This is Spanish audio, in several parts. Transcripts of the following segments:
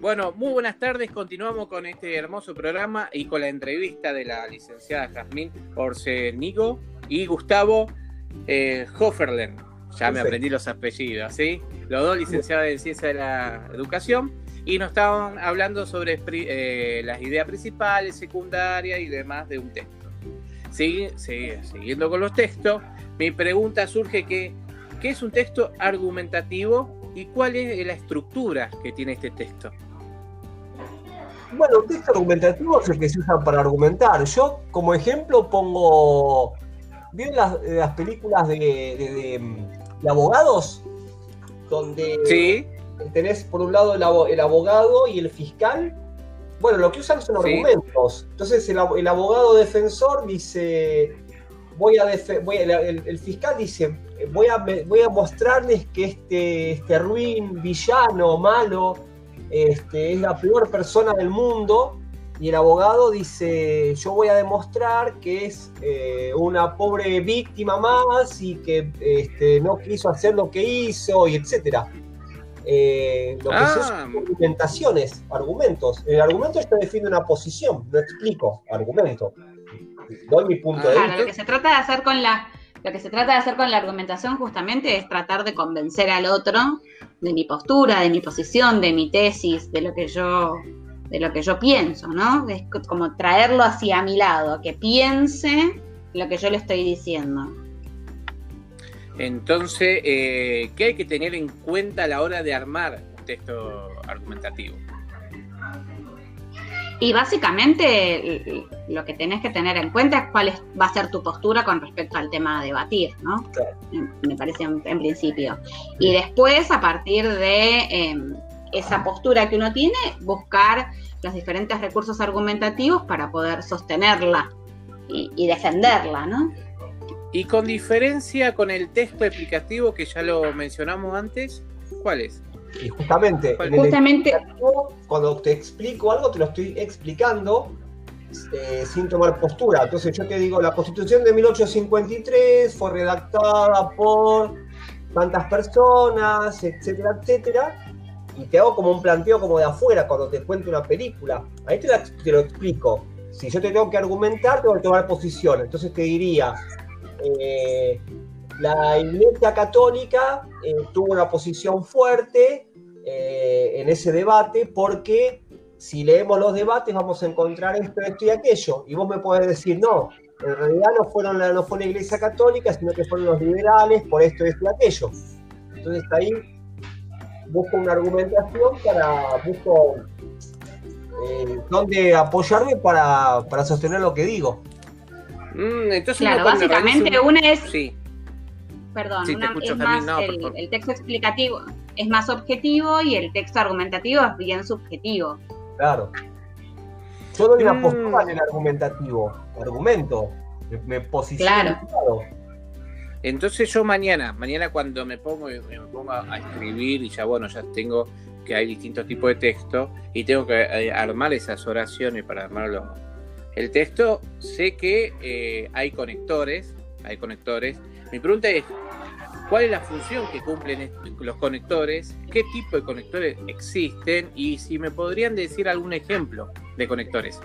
Bueno, muy buenas tardes. Continuamos con este hermoso programa y con la entrevista de la licenciada Jazmín Orsenigo y Gustavo eh, Hofferlen. Ya me aprendí los apellidos, ¿sí? Los dos licenciados en Ciencia de la Educación y nos estaban hablando sobre eh, las ideas principales, secundarias y demás de un texto. siguiendo con los textos, mi pregunta surge que, ¿qué es un texto argumentativo y cuál es la estructura que tiene este texto? Bueno, un texto argumentativo es el que se usa para argumentar. Yo, como ejemplo, pongo. ¿Vieron las, películas de, abogados? Donde tenés por un lado el, abogado y el fiscal. Bueno, lo que usan son argumentos. Entonces, el, abogado defensor dice: Voy a, voy el, fiscal dice: voy a, voy a mostrarles que este, este ruin, villano, malo este, es la peor persona del mundo y el abogado dice, yo voy a demostrar que es eh, una pobre víctima más y que este, no quiso hacer lo que hizo y etcétera. Eh, lo que son ah. argumentaciones, argumentos. El argumento yo define una posición, no explico, argumento. Doy mi punto de vista. Lo que se trata de hacer con la lo que se trata de hacer con la argumentación justamente es tratar de convencer al otro de mi postura, de mi posición, de mi tesis, de lo que yo, de lo que yo pienso, ¿no? Es como traerlo hacia mi lado, que piense lo que yo le estoy diciendo. Entonces, eh, ¿qué hay que tener en cuenta a la hora de armar un texto argumentativo? Y básicamente lo que tenés que tener en cuenta es cuál va a ser tu postura con respecto al tema a debatir, ¿no? Me parece en, principio. Y después, a partir de em, esa postura que uno tiene, buscar los diferentes recursos argumentativos para poder sostenerla y, y defenderla, ¿no? Y con diferencia con el texto explicativo que ya lo mencionamos antes, ¿cuál es? Y justamente, cuando te explico algo, te lo estoy explicando eh, sin tomar postura. Entonces yo te digo, la constitución de 1853 fue redactada por tantas personas, etcétera, etcétera. Y te hago como un planteo como de afuera cuando te cuento una película. Ahí te, te lo explico. Si yo te tengo que argumentar, tengo que tomar posición. Entonces te diría, eh, la Iglesia Católica eh, tuvo una posición fuerte eh, en ese debate porque si leemos los debates vamos a encontrar esto, esto y aquello. Y vos me podés decir, no, en realidad no, fueron la, no fue la Iglesia Católica, sino que fueron los liberales por esto, esto y aquello. Entonces ahí busco una argumentación para, busco eh, dónde apoyarme para, sostener lo que digo. Mm, entonces claro, básicamente una es... Sí perdón, es más el, texto explicativo es más objetivo y el texto argumentativo es bien subjetivo. Claro. Yo doy una mm. postura en el argumentativo, argumento, me, posiciono. Claro. Entonces yo mañana, mañana cuando me pongo, me pongo a escribir y ya bueno, ya tengo que hay distintos tipos de texto y tengo que eh, armar esas oraciones para armarlo. El texto, sé que eh, hay conectores, hay conectores mi pregunta es, ¿cuál es la función que cumplen los conectores? ¿Qué tipo de conectores existen? Y si me podrían decir algún ejemplo de conectores.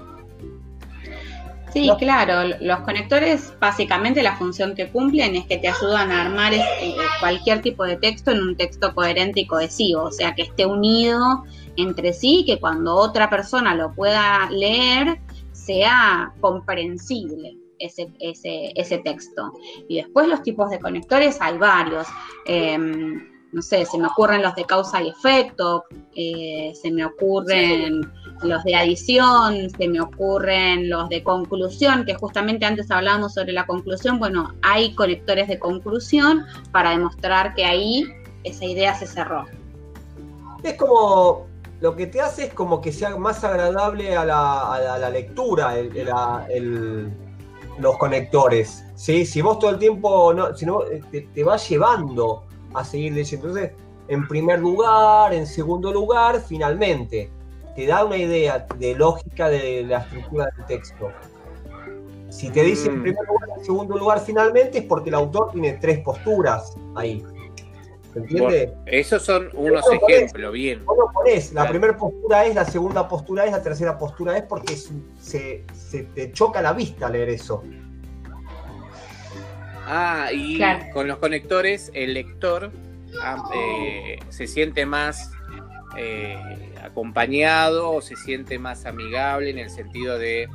Sí, claro. Los conectores, básicamente la función que cumplen es que te ayudan a armar este, cualquier tipo de texto en un texto coherente y cohesivo, o sea, que esté unido entre sí, que cuando otra persona lo pueda leer sea comprensible ese, ese, texto. Y después los tipos de conectores hay varios. Em, no sé, se me ocurren los de causa y efecto, eh, se me ocurren los de adición, se me ocurren los de conclusión, que justamente antes hablábamos sobre la conclusión. Bueno, hay conectores de conclusión para demostrar que ahí esa idea se cerró. Es como, lo que te hace es como que sea más agradable a la, lectura, el, los conectores. ¿sí? Si vos todo el tiempo, no, si no, eh, te, vas llevando a seguir leyendo. Entonces, en primer lugar, en segundo lugar, finalmente, te da una idea de lógica de la estructura del texto. Si te dice en mm. primer lugar, en segundo lugar, finalmente, es porque el autor tiene tres posturas ahí. ¿Se entiende? Esos son unos ejemplos, bien. Vos ponés, la primera postura es, la segunda postura es, la tercera postura es, porque se, te choca la vista leer eso. Ah, y con los conectores, el lector ah, eh, se siente más eh, acompañado o se siente más amigable en el sentido de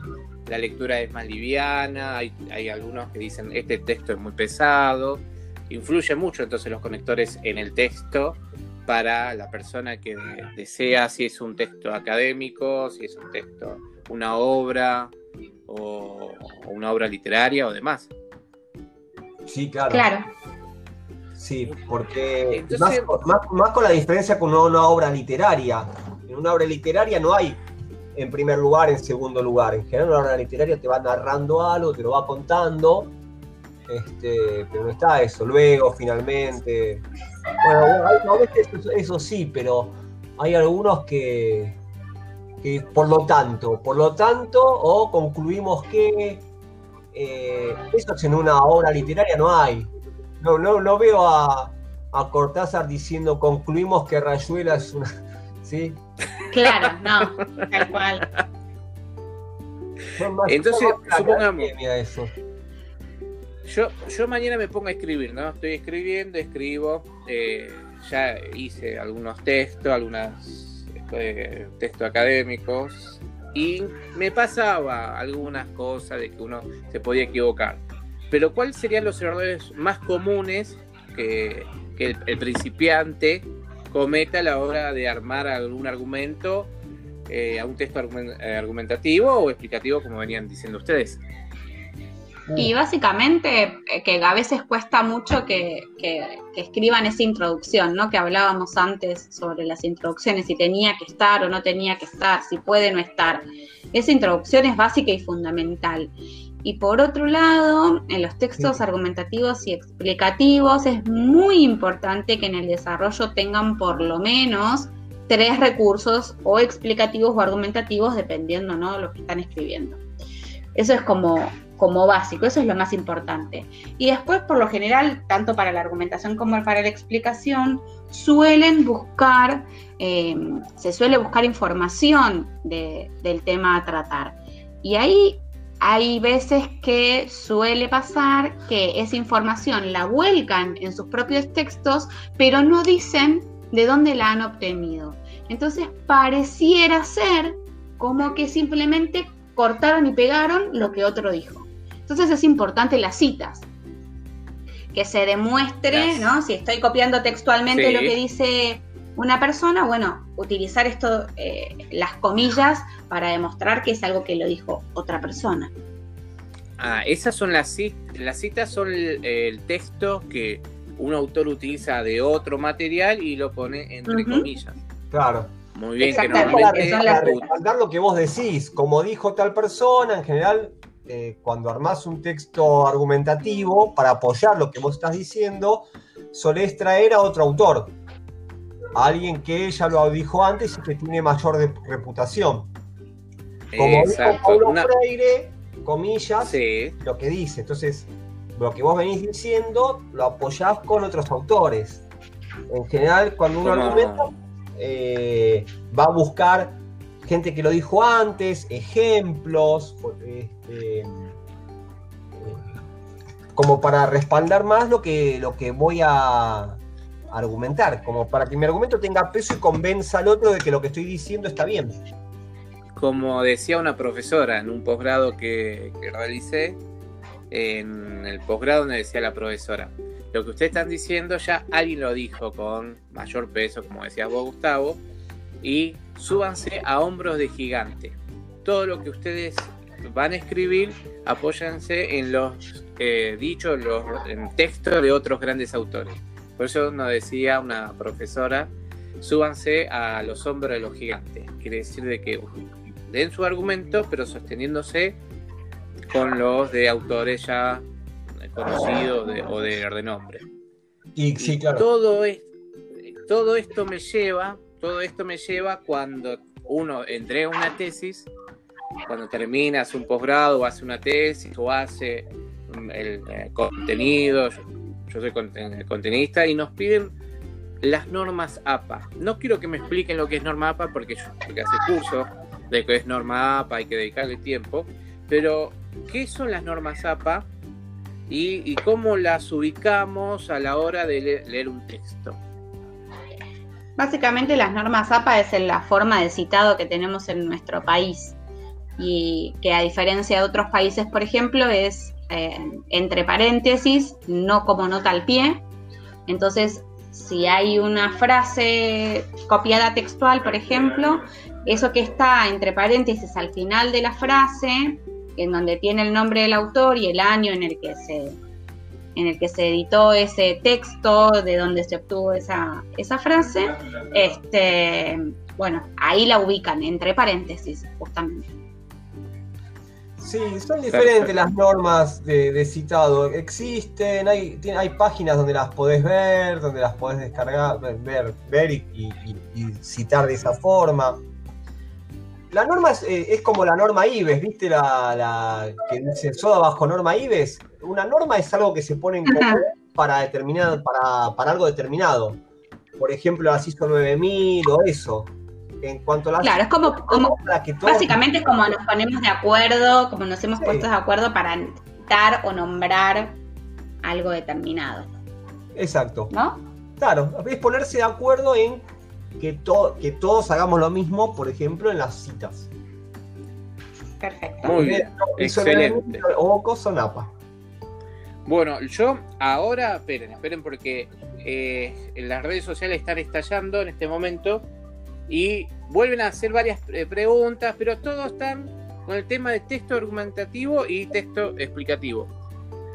la lectura es más liviana, hay, hay algunos que dicen este texto es muy pesado, influye mucho entonces los conectores en el texto para la persona que desea si es un texto académico, si es un texto, una obra o, una obra literaria o demás. Sí, claro. Claro. Sí, porque más, con la diferencia con una, obra literaria. En una obra literaria no hay en primer lugar, en segundo lugar. En general, una obra literaria te va narrando algo, te lo va contando, este, pero no está eso. Luego, finalmente. Bueno, eso, eso, sí, pero hay algunos que, que, por lo tanto, por lo tanto, o concluimos que eh, eso en una obra literaria no hay. No, no, no veo a, a Cortázar diciendo concluimos que Rayuela es una. ¿Sí? Claro, no, tal cual. Entonces, supongamos. Eso. Yo, yo mañana me pongo a escribir, ¿no? Estoy escribiendo, escribo. Eh, ya hice algunos textos, algunos eh, textos académicos. Y me pasaba algunas cosas de que uno se podía equivocar. Pero ¿cuáles serían los errores más comunes que, el, principiante cometa a la hora de armar algún argumento eh, a un texto eh, argumentativo o explicativo, como venían diciendo ustedes? Y básicamente eh, que a veces cuesta mucho que, que, escriban esa introducción, ¿no? Que hablábamos antes sobre las introducciones, si tenía que estar o no tenía que estar, si puede no estar. Esa introducción es básica y fundamental. Y por otro lado, en los textos argumentativos y explicativos es muy importante que en el desarrollo tengan por lo menos tres recursos o explicativos o argumentativos dependiendo ¿no? de lo que están escribiendo. Eso es como, como básico, eso es lo más importante. Y después, por lo general, tanto para la argumentación como para la explicación, suelen buscar, eh, se suele buscar información del tema a tratar. Y ahí hay veces que suele pasar que esa información la vuelcan en sus propios textos, pero no dicen de dónde la han obtenido. Entonces pareciera ser como que simplemente cortaron y pegaron lo que otro dijo. Entonces es importante las citas, que se demuestre, ¿no? Si estoy copiando textualmente lo que dice una persona, bueno, utilizar esto, eh, las comillas, para demostrar que es algo que lo dijo otra persona. Ah, esas son las citas, las citas son el, texto que un autor utiliza de otro material y lo pone entre comillas. Claro. Muy bien, que normalmente para, lo que vos decís, como dijo tal persona, en general, eh, cuando armás un texto argumentativo para apoyar lo que vos estás diciendo, solés traer a otro autor alguien que ya lo dijo antes y que tiene mayor reputación. Como Exacto. dijo Paulo Freire, comillas, lo que dice. Entonces, lo que vos venís diciendo lo apoyás con otros autores. En general, cuando uno argumenta, eh, va a buscar gente que lo dijo antes, ejemplos, este, eh, como para respaldar más lo que, lo que voy a, argumentar, como para que mi argumento tenga peso y convenza al otro de que lo que estoy diciendo está bien. Como decía una profesora en un posgrado que, realicé, en el posgrado me decía la profesora, lo que ustedes están diciendo ya alguien lo dijo con mayor peso, como decías vos Gustavo, y súbanse a hombros de gigante. Todo lo que ustedes van a escribir, apóyanse en los eh, dichos, los, en textos de otros grandes autores. Por eso nos decía una profesora, súbanse a los hombros de los gigantes. Quiere decir de que den su argumento, pero sosteniéndose con los de autores ya conocidos o de renombre. Y, sí, claro. todo, todo esto me lleva, todo esto me lleva cuando uno entrega una tesis, cuando terminas un posgrado o hace una tesis o hace el, el eh, contenido, yo soy contenista y nos piden las normas APA. No quiero que me expliquen lo que es norma APA porque yo porque hace curso de que es norma APA, hay que dedicarle tiempo, pero ¿qué son las normas APA y, cómo las ubicamos a la hora de leer un texto? Básicamente las normas APA es la forma de citado que tenemos en nuestro país y que a diferencia de otros países, por ejemplo, es eh, entre paréntesis, no como nota al pie. Entonces, si hay una frase copiada textual, por ejemplo, eso que está entre paréntesis al final de la frase, en donde tiene el nombre del autor y el año en el que se, en el que se editó ese texto, de donde se obtuvo esa, esa frase, este, bueno, ahí la ubican, entre paréntesis, justamente. Sí, son diferentes las normas de, citado. Existen, hay, hay páginas donde las podés ver, donde las podés descargar, ver, ver y, citar de esa forma. La norma es, eh, como la norma IBES, ¿viste? La, que dice soda bajo norma IBES. Una norma es algo que se pone en común para, determinado, para, para algo determinado. Por ejemplo, la ISO 9000 o eso en cuanto a las... Claro, es como, básicamente es como nos ponemos de acuerdo, como nos hemos puesto de acuerdo para dar o nombrar algo determinado. Exacto. ¿No? Claro, es ponerse de acuerdo en que, que todos hagamos lo mismo, por ejemplo, en las citas. Perfecto. Muy bien. Excelente. O. Bueno, yo ahora, esperen, esperen porque eh, las redes sociales están estallando en este momento y vuelven a hacer varias eh, preguntas, pero todos están con el tema de texto argumentativo y texto explicativo.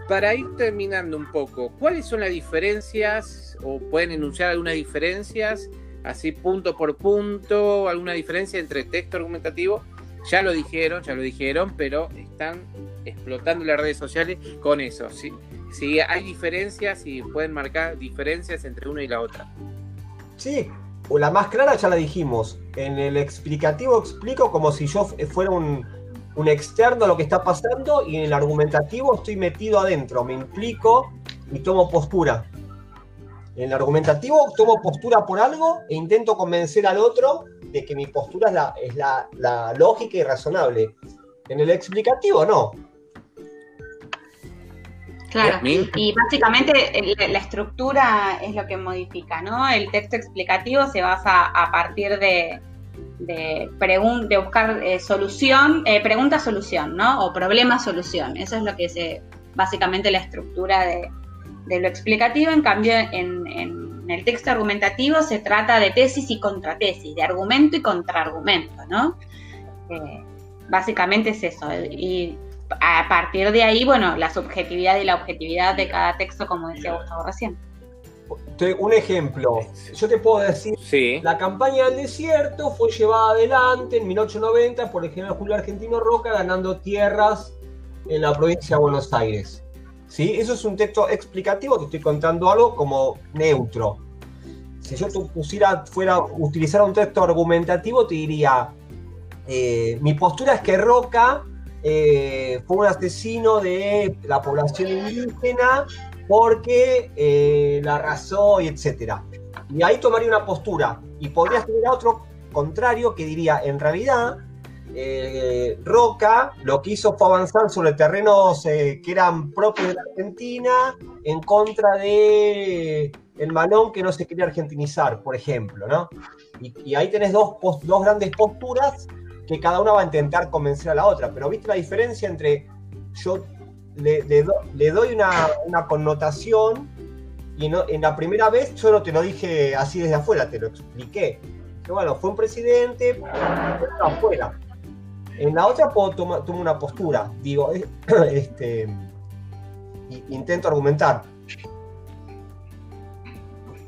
Para ir terminando un poco, ¿cuáles son las diferencias o pueden enunciar algunas diferencias, así punto por punto, alguna diferencia entre texto argumentativo? Ya lo dijeron, ya lo dijeron, pero están explotando las redes sociales con eso. Si, hay diferencias y pueden marcar diferencias entre una y la otra. Sí, la más clara ya la dijimos. En el explicativo explico como si yo fuera un, externo a lo que está pasando y en el argumentativo estoy metido adentro, me implico y tomo postura. En el argumentativo tomo postura por algo e intento convencer al otro de que mi postura es la, es la, la lógica y razonable. En el explicativo no. Claro, y básicamente la estructura es lo que modifica, ¿no? El texto explicativo se basa a partir de, de, de buscar eh, solución, eh, pregunta-solución, ¿no? O problema-solución. Eso es lo que es básicamente la estructura de, lo explicativo. En cambio, en, el texto argumentativo se trata de tesis y contratesis, de argumento y contraargumento, ¿no? Eh, básicamente es eso. Y a partir de ahí, bueno, la subjetividad y la objetividad de cada texto, como decía Gustavo recién. Un ejemplo, yo te puedo decir, la campaña del desierto fue llevada adelante en 1890 por el general Julio Argentino Roca ganando tierras en la provincia de Buenos Aires. ¿Sí? Eso es un texto explicativo, te estoy contando algo como neutro. Si yo pusiera, fuera, utilizar un texto argumentativo, te diría, eh, mi postura es que Roca eh, fue un asesino de la población indígena porque eh, la arrasó y etcétera. Y ahí tomaría una postura. Y podría tener otro contrario que diría, en realidad, eh, Roca lo que hizo fue avanzar sobre terrenos que eran propios de la Argentina en contra de el malón que no se quería argentinizar, por ejemplo, ¿no? Y, ahí tenés dos, dos grandes posturas que cada una va a intentar convencer a la otra. Pero ¿viste la diferencia entre yo le, doy una, connotación y en la primera vez yo no te lo dije así desde afuera, te lo expliqué. Que bueno, fue un presidente, pero afuera. En la otra puedo tomar una postura, digo, este, intento argumentar.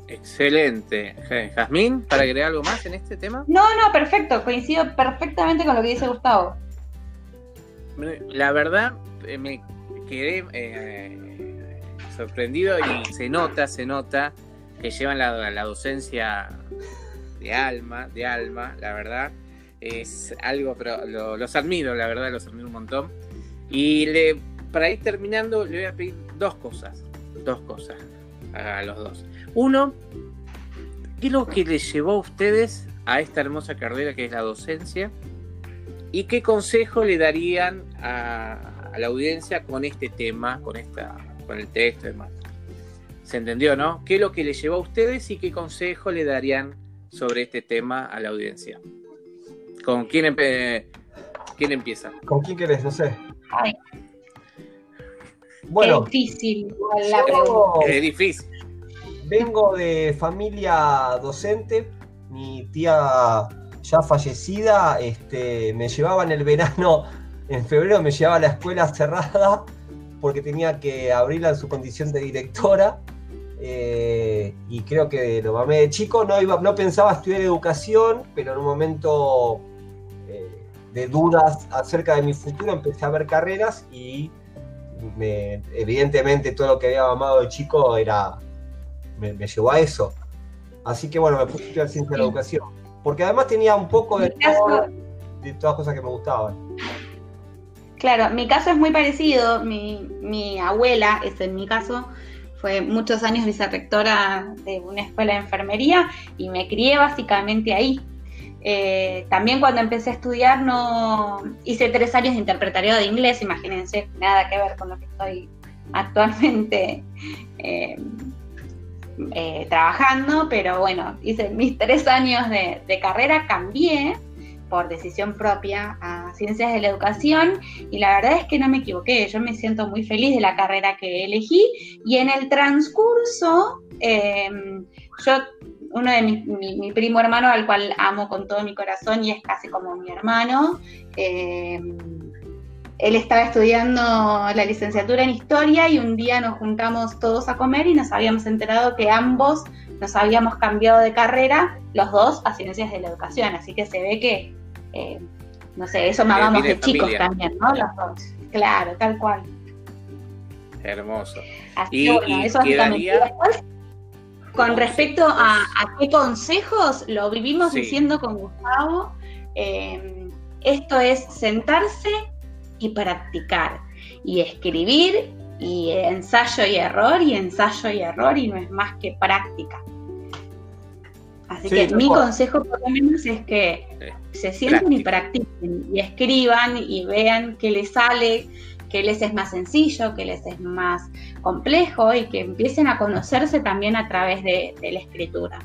Excelente. Jazmín, ¿para agregar algo más en este tema? No, no, perfecto. Coincido perfectamente con lo que dice Gustavo. La verdad, eh, me quedé eh, sorprendido y se nota, se nota que llevan la, docencia de alma, de alma, la verdad. Es algo, pero los admiro, la verdad, los admiro un montón. Y para ir terminando, le voy a pedir dos cosas. Dos cosas a los dos. Uno, ¿qué es lo que les llevó a ustedes a esta hermosa carrera que es la docencia? ¿Y qué consejo le darían a, la audiencia con este tema, con, esta, con el texto y demás? ¿Se entendió, no? ¿Qué es lo que les llevó a ustedes y qué consejo le darían sobre este tema a la audiencia? ¿Con quién, quién empieza? ¿Con quién querés? No sé. Ay. Bueno, es difícil. es difícil. Vengo de familia docente. Mi tía ya fallecida este, me llevaba en el verano, en febrero me llevaba a la escuela cerrada porque tenía que abrirla en su condición de directora. Eh, y creo que lo mamé de chico. No, iba, no pensaba estudiar educación, pero en un momento eh, de dudas acerca de mi futuro empecé a ver carreras y evidentemente todo lo que había amado de chico era me, llevó a eso. Así que bueno, me puse a estudiar ciencia de la educación. Porque además tenía un poco de, de todas las cosas que me gustaban. Claro, mi caso es muy parecido. Mi, mi abuela, es en mi caso, fue muchos años vicerrectora de una escuela de enfermería y me crié básicamente ahí. Eh, también cuando empecé a estudiar no hice tres años de interpretariado de inglés, imagínense, nada que ver con lo que estoy actualmente eh, eh, trabajando, pero bueno, hice mis tres años de, carrera, cambié por decisión propia a ciencias de la educación y la verdad es que no me equivoqué, yo me siento muy feliz de la carrera que elegí y en el transcurso yo uno de mis, mi, primo hermano al cual amo con todo mi corazón y es casi como mi hermano em, él estaba estudiando la licenciatura en historia y un día nos juntamos todos a comer y nos habíamos enterado que ambos nos habíamos cambiado de carrera, los dos a ciencias de la educación, así que se ve que eh, no sé, eso mamamos de chicos también, ¿no? Los dos. Claro, tal cual. Hermoso. y, eso quedaría... con respecto a, qué consejos, lo vivimos diciendo con Gustavo, eh, esto es sentarse y practicar, y escribir, y ensayo y error, y ensayo y error, y no es más que práctica. Así que mi consejo por lo menos es que se sienten y practiquen y escriban y vean qué les sale, qué les es más sencillo, qué les es más complejo y que empiecen a conocerse también a través de, la escritura.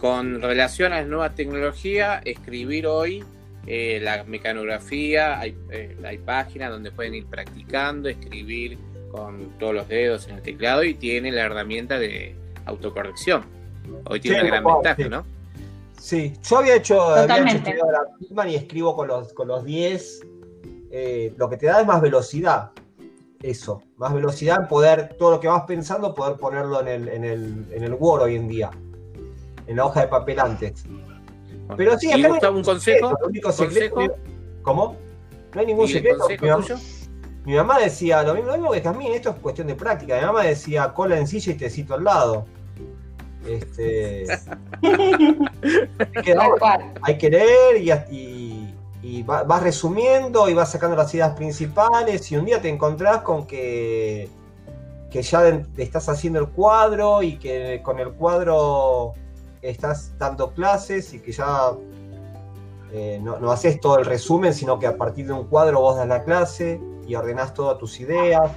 Con relación a la nueva tecnología, escribir hoy eh, la mecanografía, hay, eh, hay páginas donde pueden ir practicando, escribir con todos los dedos en el teclado y tienen la herramienta de autocorrección. Hoy tiene una gran ventaja, ¿no? Sí, yo había hecho, había hecho la y escribo con los, con los 10. Eh, lo que te da es más velocidad. Eso, más velocidad en poder, todo lo que vas pensando, poder ponerlo en el, en el, en el Word hoy en día. En la hoja de papel antes. Pero sí, acá un consejo? ¿Cómo? No hay ningún secreto. Mi mamá, decía lo mismo, lo mismo que también, esto es cuestión de práctica. Mi mamá decía cola en silla y te cito al lado. Este, hay, que, leer y, vas resumiendo y vas sacando las ideas principales y un día te encontrás con que, que ya estás haciendo el cuadro y que con el cuadro estás dando clases y que ya eh, no, no, haces todo el resumen, sino que a partir de un cuadro vos das la clase y ordenás todas tus ideas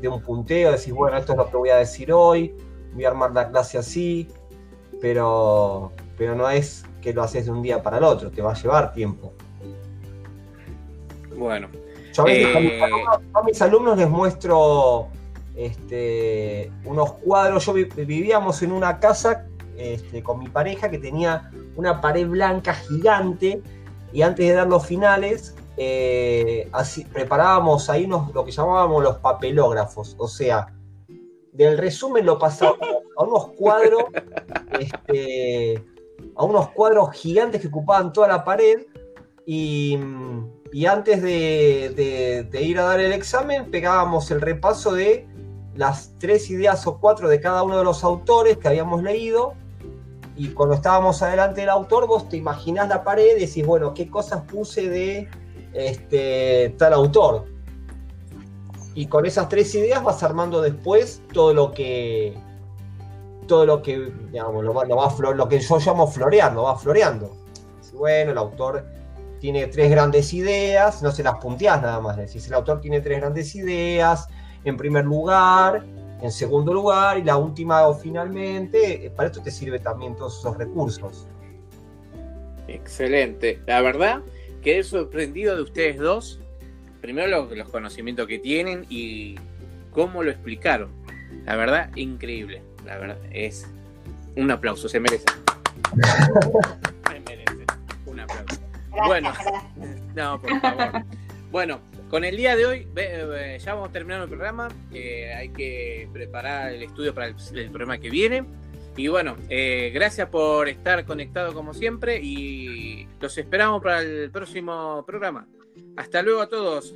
de un punteo, decís, bueno, esto es lo que voy a decir hoy, voy a armar la clase así, pero, pero no es que lo haces de un día para el otro, te va a llevar tiempo. Bueno. Yo a, eh, mis alumnos, les muestro este, unos cuadros. Yo vivíamos en una casa este, con mi pareja que tenía una pared blanca gigante y antes de dar los finales eh, así, preparábamos ahí lo que llamábamos los papelógrafos, o sea, del resumen lo pasamos a unos cuadros, este, a unos cuadros gigantes que ocupaban toda la pared y, antes de, ir a dar el examen pegábamos el repaso de las tres ideas o cuatro de cada uno de los autores que habíamos leído y cuando estábamos adelante del autor vos te imaginás la pared y decís, bueno, ¿qué cosas puse de este, tal autor? y con esas tres ideas vas armando después todo lo que todo lo que, digamos, lo, va, lo, lo que yo llamo floreando, va floreando. Bueno, el autor tiene tres grandes ideas, no se las punteás nada más, decís, el autor tiene tres grandes ideas, en primer lugar, en segundo lugar, y la última o finalmente, eh, para esto te sirve también todos esos recursos. Excelente. La verdad, quedé sorprendido de ustedes dos. Primero los, los conocimientos que tienen y cómo lo explicaron. La verdad, increíble. La verdad, es un aplauso, se merece. se merece. Bueno, no, por favor. Bueno, con el día de hoy ya vamos terminando el programa. hay que preparar el estudio para el, programa que viene. Y bueno, eh, gracias por estar conectado como siempre y los esperamos para el próximo programa. Hasta luego a todos.